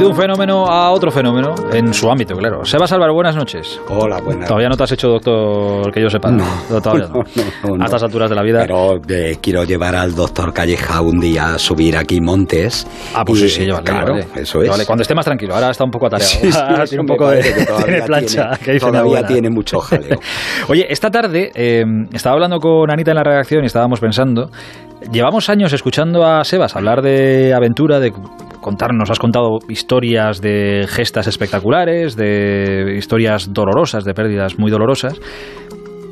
de un fenómeno a otro fenómeno, en su ámbito, claro. Sebas Álvaro, buenas noches. Hola, buenas Todavía no te has hecho doctor, que yo sepa. No, todavía no. no, no, A estas alturas de la vida. Pero eh, quiero llevar al doctor Calleja un día a subir aquí montes. Ah, pues y, sí, sí, llévale, Claro, eso es. Vale, cuando esté más tranquilo, ahora está un poco atareado. Sí, sí, Ahora eso tiene un poco de parece que todavía tiene plancha, tiene- que todavía tiene mucho jaleo. Oye, esta tarde eh, estaba hablando con Anita en la redacción y estábamos pensando. Llevamos años escuchando a Sebas hablar de aventura, de contarnos, has contado historias de gestas espectaculares, de historias dolorosas, de pérdidas muy dolorosas.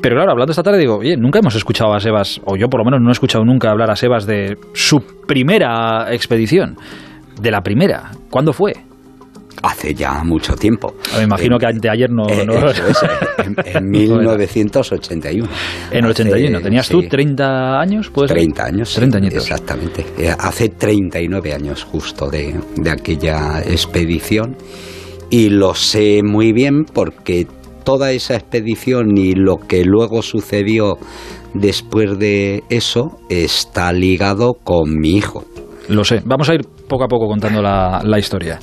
Pero claro, hablando esta tarde digo, oye, nunca hemos escuchado a Sebas, o yo por lo menos no he escuchado nunca hablar a Sebas de su primera expedición. De la primera. ¿Cuándo fue? Hace ya mucho tiempo. Me imagino que anteayer no... Eh, no- eso es, en, en 1981. En el Hace- 81. ¿Tenías tú sí, 30 años? ¿Puede ser? 30 años. sí, 30 añitos. Exactamente. Eh, Hace 39 años justo de, de aquella expedición y lo sé muy bien porque toda esa expedición y lo que luego sucedió después de eso está ligado con mi hijo. Lo sé. Vamos a ir poco a poco contando la, la historia.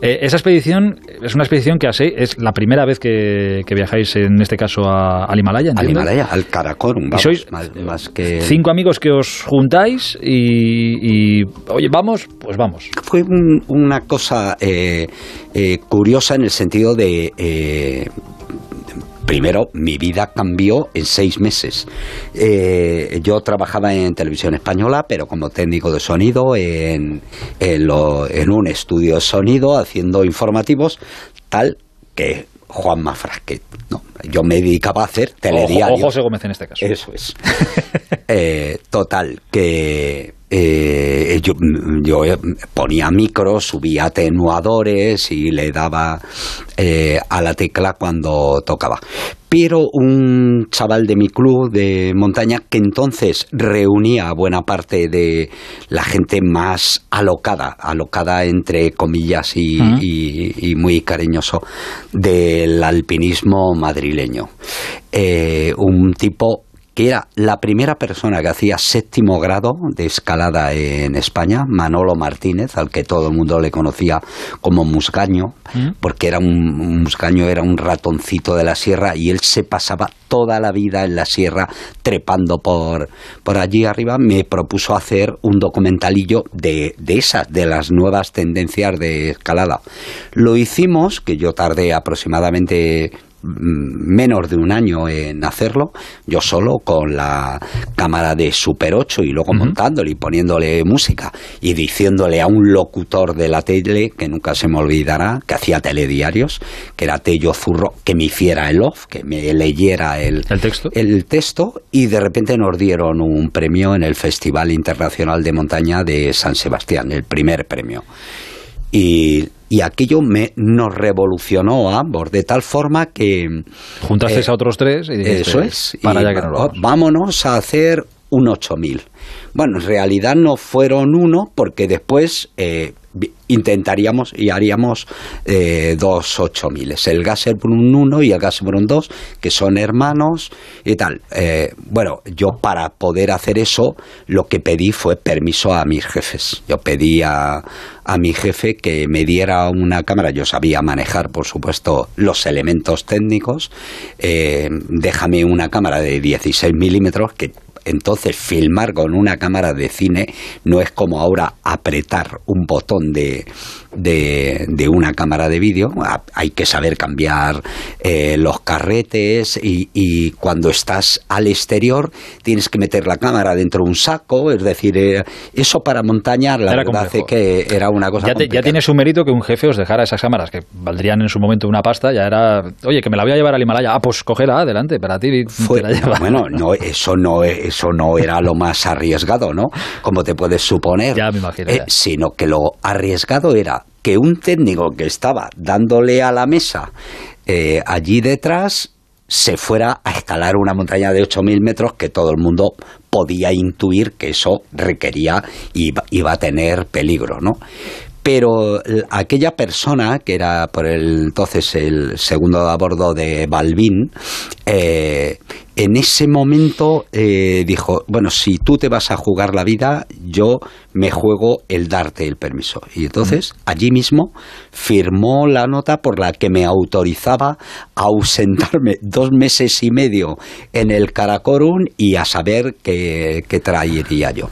Eh, esa expedición es una expedición que así es la primera vez que, que viajáis, en este caso, a- al Himalaya. Al. Himalaya, al Karakorum, vamos, sois más, más que... Cinco amigos que os juntáis y, y, oye, vamos, pues vamos. Fue un- una cosa eh, eh, curiosa en el sentido de... Primero, mi vida cambió en seis meses. Eh, yo trabajaba en televisión española, pero como técnico de sonido en, en, lo- en un estudio de sonido, haciendo informativos, tal que Juan Mafrasquet. No, yo me dedicaba a hacer O, telediarios. o José Gómez en este caso. Eso es. Eh, total, que eh, yo, yo ponía micros, subía atenuadores y le daba eh, a la tecla cuando tocaba. Pero un chaval de mi club de montaña que entonces reunía a buena parte de la gente más alocada, alocada entre comillas y, Ujú. y- y muy cariñoso del alpinismo madrileño. Eh, un tipo que era la primera persona que hacía séptimo grado de escalada en España, Manolo Martínez, al que todo el mundo le conocía como Musgaño, ¿Mm? porque era un, un Musgaño era un ratoncito de la sierra y él se pasaba toda la vida en la sierra trepando por, por allí arriba, me propuso hacer un documentalillo de, de esas, de las nuevas tendencias de escalada. Lo hicimos, que yo tardé aproximadamente menos de un año en hacerlo, yo solo con la cámara de Super 8 y luego montándole y poniéndole música y diciéndole a un locutor de la tele, que nunca se me olvidará, que hacía telediarios, que era Tello Zurro, que me hiciera el off, que me leyera el, ¿El texto? el texto y de repente nos dieron un premio en el Festival Internacional de Montaña de San Sebastián, el primer premio. Y, y aquello me, nos revolucionó a ambos, de tal forma que... Juntaste eh, a otros tres y dijiste, Eso es. Para y allá que nos va- vamos. vámonos a hacer un 8000. Bueno, en realidad no fueron uno porque después eh, intentaríamos y haríamos eh, dos 8000. El Gasserbrunn 1 y el Gasserbrunn 2, que son hermanos y tal. Eh, bueno, yo para poder hacer eso lo que pedí fue permiso a mis jefes. Yo pedí a, a mi jefe que me diera una cámara. Yo sabía manejar, por supuesto, los elementos técnicos. Eh, déjame una cámara de 16 milímetros que entonces filmar con una cámara de cine no es como ahora apretar un botón de, de, de una cámara de vídeo. Ha- Hay que saber cambiar eh, los carretes y, y cuando estás al exterior tienes que meter la cámara dentro de un saco. Es decir, eh, eso para montaña la Era verdad complejo. es que era una cosa Ya, te- ya tiene su mérito que un jefe os dejara esas cámaras que valdrían en su momento una pasta. Ya era, oye, que me la voy a llevar al Himalaya. Ah, pues cógela, adelante, para ti. Fue- te la bueno, no, eso no, eso no era lo más arriesgado, ¿no? Como te puedes suponer. Ya me imagino, Eh, sino que lo arriesgado era que un técnico que estaba dándole a la mesa eh, allí detrás se fuera a escalar una montaña de 8.000 metros que todo el mundo podía intuir que eso requería y iba, a tener peligro, ¿no? Pero aquella persona, que era por el entonces el segundo a bordo de Balbín, eh, en ese momento eh, dijo, bueno, si tú te vas a jugar la vida, yo me juego el darte el permiso. Y entonces, allí mismo, firmó la nota por la que me autorizaba a ausentarme dos meses y medio en el Karakorum y a saber qué, qué traería yo.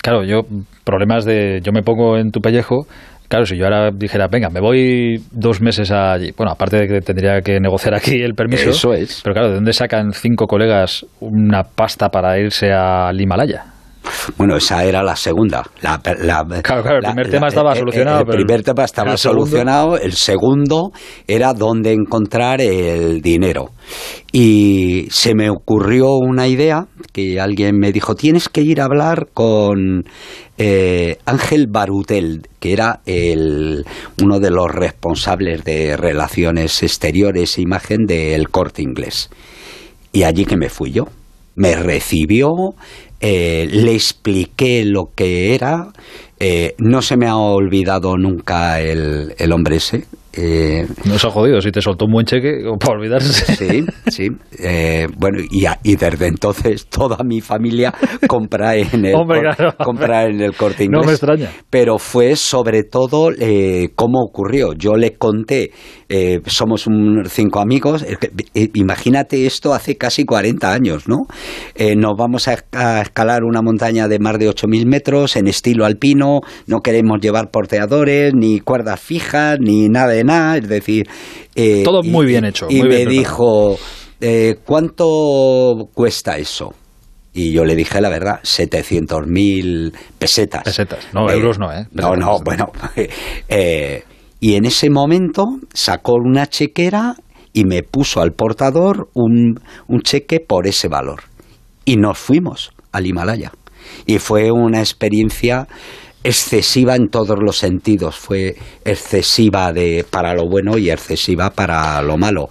claro, yo, problemas de, yo me pongo en tu pellejo, Claro, si yo ahora dijera, venga, me voy dos meses allí, bueno, aparte de que tendría que negociar aquí el permiso. Eso es. Pero claro, ¿de dónde sacan cinco colegas una pasta para irse al Himalaya? Bueno, esa era la segunda. La, claro, claro, el primer tema estaba solucionado. El, primer tema estaba solucionado. El segundo era dónde encontrar el dinero. Y se me ocurrió una idea que alguien me dijo, tienes que ir a hablar con eh, Ángel Barutel, que era el, uno de los responsables de relaciones exteriores e imagen del corte inglés. Y allí que me fui yo. Me recibió, eh, le expliqué lo que era. Eh, no se me ha olvidado nunca el, el hombre ese, eh, no se ha jodido, si te soltó un buen cheque, para olvidarse. Sí, sí. Bueno, y, y, desde entonces toda mi familia compra en el, compra en el corte inglés. No me extraña. Pero fue sobre todo eh, cómo ocurrió. Yo le conté, eh, somos un, cinco amigos, imagínate esto hace casi 40 años, ¿no? nos vamos a, a, escalar una montaña de más de 8.000 metros en estilo alpino, no queremos llevar porteadores, ni cuerdas fijas, ni nada de es decir... Eh, Todo muy bien hecho. Y me dijo, eh, ¿cuánto cuesta eso? Y yo le dije la verdad, 700.000 pesetas. Pesetas, no, euros no, ¿eh? no, no, bueno. y en ese momento sacó una chequera y me puso al portador un, un cheque por ese valor. Y nos fuimos al Himalaya. Y fue una experiencia excesiva en todos los sentidos, fue excesiva de, para lo bueno y excesiva para lo malo.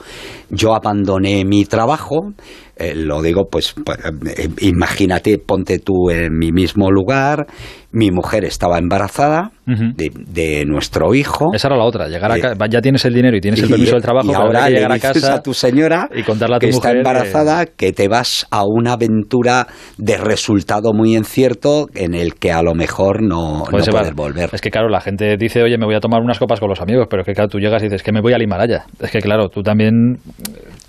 Yo abandoné mi trabajo, eh, lo digo, pues, pues eh, imagínate, ponte tú en mi mismo lugar, mi mujer estaba embarazada de, nuestro hijo. Esa era la otra, llegar a eh, ya tienes el dinero y tienes el permiso del trabajo, y ahora llegar a casa a tu señora y contarle a tu que está embarazada que te vas a una aventura de resultado muy incierto en el que a lo mejor no, puedes volver. Es que claro, la gente dice, oye, me voy a tomar unas copas con los amigos, pero es que claro, tú llegas y dices que me voy al Himalaya. Es que claro, tú también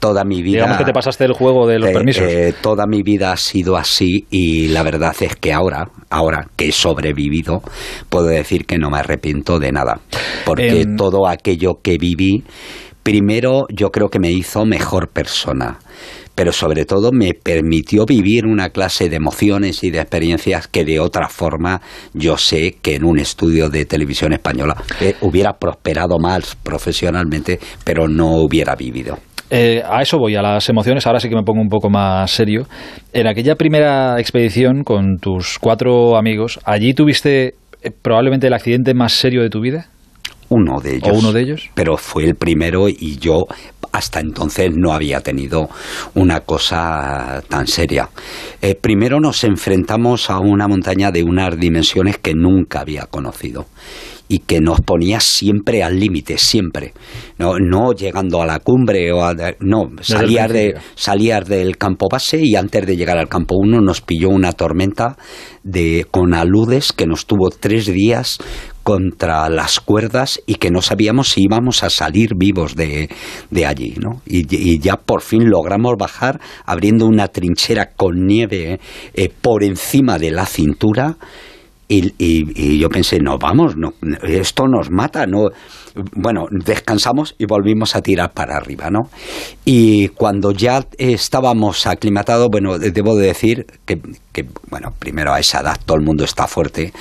toda mi vida. Digamos que te pasaste el juego de los permisos. Eh, toda mi vida ha sido así y la verdad es que ahora, ahora que he sobrevivido, puedo decir que no me arrepiento de nada. Porque em, todo aquello que viví, primero yo creo que me hizo mejor persona pero sobre todo me permitió vivir una clase de emociones y de experiencias que de otra forma yo sé que en un estudio de televisión española eh, hubiera prosperado más profesionalmente, pero no hubiera vivido. Eh, a eso voy, a las emociones. Ahora sí que me pongo un poco más serio. En aquella primera expedición con tus cuatro amigos, ¿allí tuviste eh, probablemente el accidente más serio de tu vida? Uno de ellos. ¿O uno de ellos? Pero fue el primero y yo hasta entonces no había tenido una cosa tan seria. Eh, primero nos enfrentamos a una montaña de unas dimensiones que nunca había conocido y que nos ponía siempre al límite, siempre. No, no llegando a la cumbre o no, salías, de, del campo base y antes de llegar al campo 1 nos pilló una tormenta de, con aludes que nos tuvo tres días contra las cuerdas y que no sabíamos si íbamos a salir vivos de, de allí, ¿no? Y, ya por fin logramos bajar abriendo una trinchera con nieve eh, por encima de la cintura y, yo pensé, no, vamos, no, esto nos mata, no. Bueno, descansamos y volvimos a tirar para arriba, ¿no? Y cuando ya estábamos aclimatados, bueno, debo de decir que, que, bueno, primero a esa edad todo el mundo está fuerte,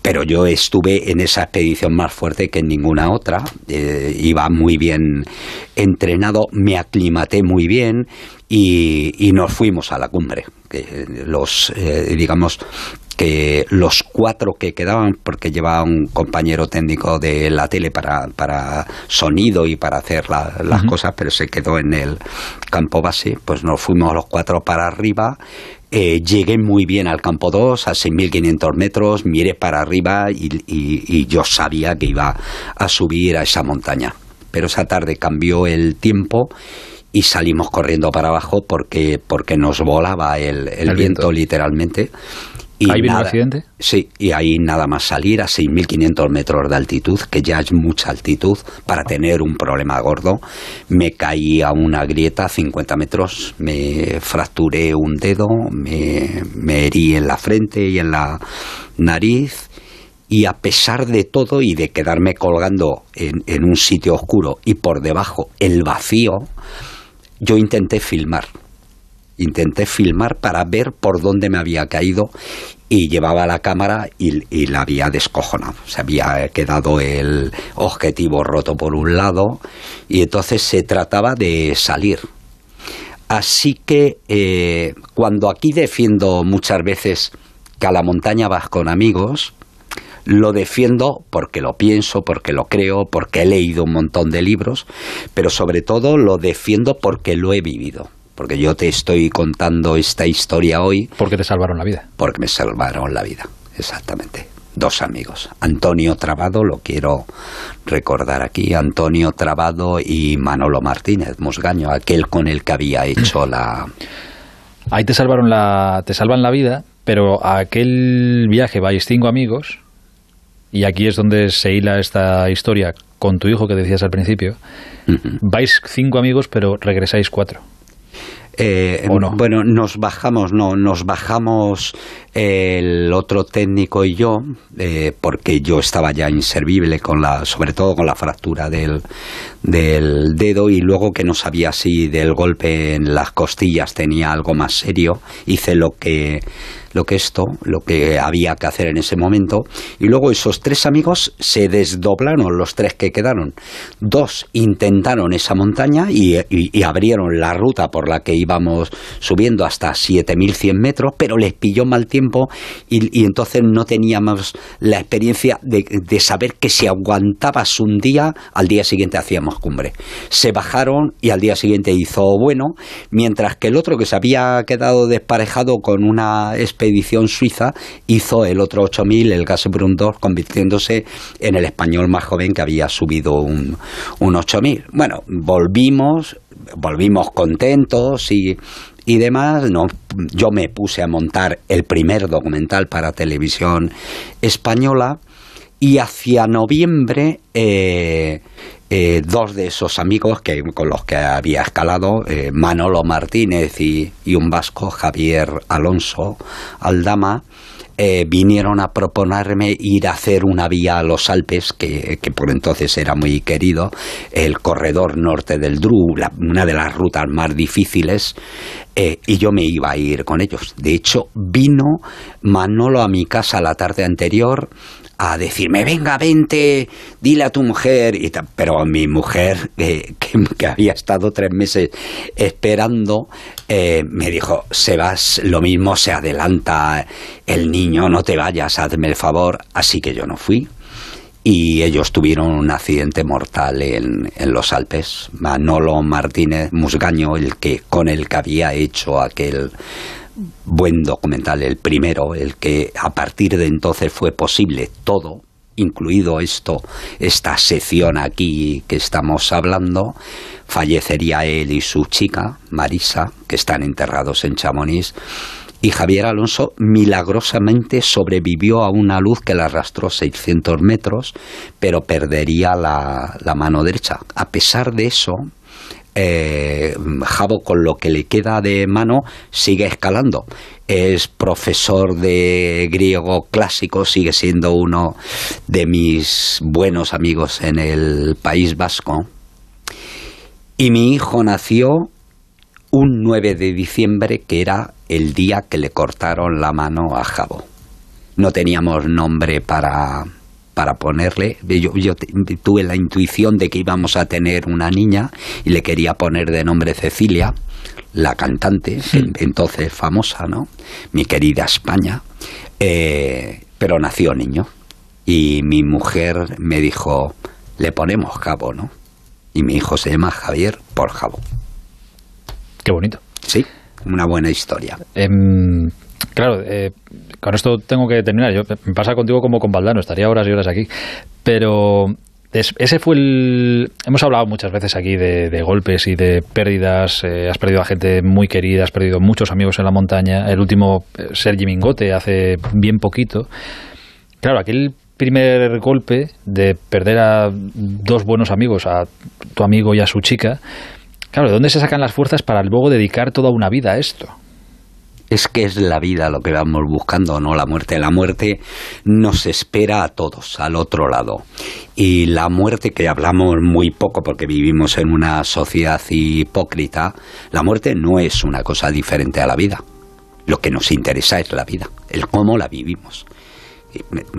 pero yo estuve en esa expedición más fuerte que en ninguna otra, eh, iba muy bien entrenado, me aclimaté muy bien y, y nos fuimos a la cumbre. Que los, eh, digamos, que los cuatro que quedaban, porque llevaba un compañero técnico de la tele para, para sonido y para hacer las cosas, pero se quedó en el campo base, pues nos fuimos los cuatro para arriba. Eh, llegué muy bien al campo 2, a 6.500 metros, miré para arriba y, y yo sabía que iba a subir a esa montaña. Pero esa tarde cambió el tiempo y salimos corriendo para abajo porque, porque nos volaba el, el, viento, literalmente. Y ¿Ahí vino el accidente? Sí, y ahí nada más salir a 6.500 metros de altitud, que ya es mucha altitud para tener un problema gordo. Me caí a una grieta a 50 metros, me fracturé un dedo, me, me herí en la frente y en la nariz. Y a pesar de todo y de quedarme colgando en, en un sitio oscuro y por debajo el vacío, yo intenté filmar intenté filmar para ver por dónde me había caído y llevaba la cámara y, la había descojonado. Se había quedado el objetivo roto por un lado y entonces se trataba de salir. Así que eh, cuando aquí defiendo muchas veces que a la montaña vas con amigos, lo defiendo porque lo pienso, porque lo creo, porque he leído un montón de libros, pero sobre todo lo defiendo porque lo he vivido porque yo te estoy contando esta historia hoy. Porque te salvaron la vida. Porque me salvaron la vida, exactamente. Dos amigos, Antonio Trabado, lo quiero recordar aquí, Antonio Trabado y Manolo Martínez Mosgaño, aquel con el que había hecho la... Ahí te salvaron la, te salvan la vida, pero a aquel viaje vais cinco amigos, y aquí es donde se hila esta historia con tu hijo que decías al principio. Vais cinco amigos, pero regresáis cuatro. Eh, bueno, nos bajamos, no, nos bajamos el otro técnico y yo, eh, porque yo estaba ya inservible con la, sobre todo con la fractura del, del dedo y luego que no sabía si del golpe en las costillas tenía algo más serio, hice lo que lo que esto, lo que había que hacer en ese momento. Y luego esos tres amigos se desdoblaron, los tres que quedaron. Dos intentaron esa montaña y, abrieron la ruta por la que íbamos subiendo hasta 7.100 metros, pero les pilló mal tiempo y, entonces no teníamos la experiencia de, saber que si aguantabas un día, al día siguiente hacíamos cumbre. Se bajaron y al día siguiente hizo bueno, mientras que el otro que se había quedado desparejado con una expedición suiza hizo el otro 8000, el Gasbrun 2, convirtiéndose en el español más joven que había subido un, un 8000. Bueno, volvimos, volvimos contentos y, y demás. No, yo me puse a montar el primer documental para televisión española y hacia noviembre eh, eh, dos de esos amigos que, con los que había escalado, eh, Manolo Martínez y, un vasco, Javier Alonso Aldama, eh, vinieron a proponerme ir a hacer una vía a los Alpes, que, por entonces era muy querido, el corredor norte del Dru, una de las rutas más difíciles, y yo me iba a ir con ellos. De hecho, vino Manolo a mi casa la tarde anterior, a decirme, venga, vente, dile a tu mujer. Y pero mi mujer, que, había estado tres meses esperando, eh, me dijo, Sebas, lo mismo se adelanta el niño, no te vayas, hazme el favor. Así que yo no fui. Y ellos tuvieron un accidente mortal en, en los Alpes. Manolo Martínez Musgaño, el que con el que había hecho aquel buen documental, el primero, el que a partir de entonces fue posible todo, incluido esto, esta sección aquí que estamos hablando, fallecería él y su chica, Marisa, que están enterrados en Chamonix, y Javier Alonso milagrosamente sobrevivió a una luz que le arrastró 600 metros, pero perdería la, la mano derecha. A pesar de eso, eh, Jabo con lo que le queda de mano sigue escalando. Es profesor de griego clásico, sigue siendo uno de mis buenos amigos en el País Vasco. Y mi hijo nació un 9 de diciembre, que era el día que le cortaron la mano a Jabo. No teníamos nombre para, para ponerle. Yo, tuve la intuición de que íbamos a tener una niña y le quería poner de nombre Cecilia, la cantante, entonces famosa, ¿no? Mi querida España. Eh, pero nació niño. Y mi mujer me dijo, le ponemos Jabo, ¿no? Y mi hijo se llama Javier por Jabo. Qué bonito. Sí, una buena historia. Em, Claro, eh, con esto tengo que terminar. Yo, me pasa contigo como con Valdano, estaría horas y horas aquí. Pero ese fue el. Hemos hablado muchas veces aquí de, golpes y de pérdidas. Eh, has perdido a gente muy querida, has perdido muchos amigos en la montaña. El último, eh, Sergi Mingote, hace bien poquito. Claro, aquel primer golpe de perder a dos buenos amigos, a tu amigo y a su chica. Claro, ¿de dónde se sacan las fuerzas para luego dedicar toda una vida a esto? Es que es la vida lo que vamos buscando, no la muerte. La muerte nos espera a todos al otro lado. Y la muerte, que hablamos muy poco porque vivimos en una sociedad hipócrita, la muerte no es una cosa diferente a la vida. Lo que nos interesa es la vida, el cómo la vivimos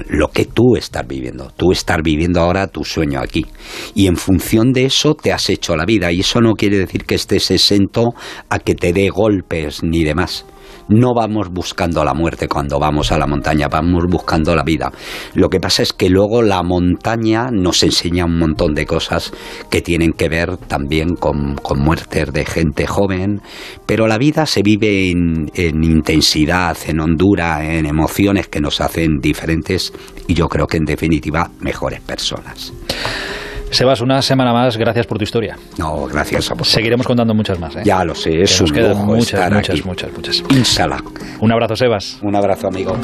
lo que tú estás viviendo. Tú estás viviendo ahora tu sueño aquí. Y en función de eso te has hecho la vida. Y eso no quiere decir que estés exento a que te dé golpes ni demás no vamos buscando la muerte cuando vamos a la montaña, vamos buscando la vida. Lo que pasa es que luego la montaña nos enseña un montón de cosas que tienen que ver también con, muertes de gente joven, pero la vida se vive en, en intensidad, en hondura, en emociones que nos hacen diferentes y yo creo que en definitiva mejores personas. Sebas, una semana más, gracias por tu historia. No, gracias a vosotros. Seguiremos contando muchas más. ¿eh? Ya lo sé, es un quedan muchas, muchas, muchas, muchas. Insala. Un abrazo, Sebas. Un abrazo, amigo.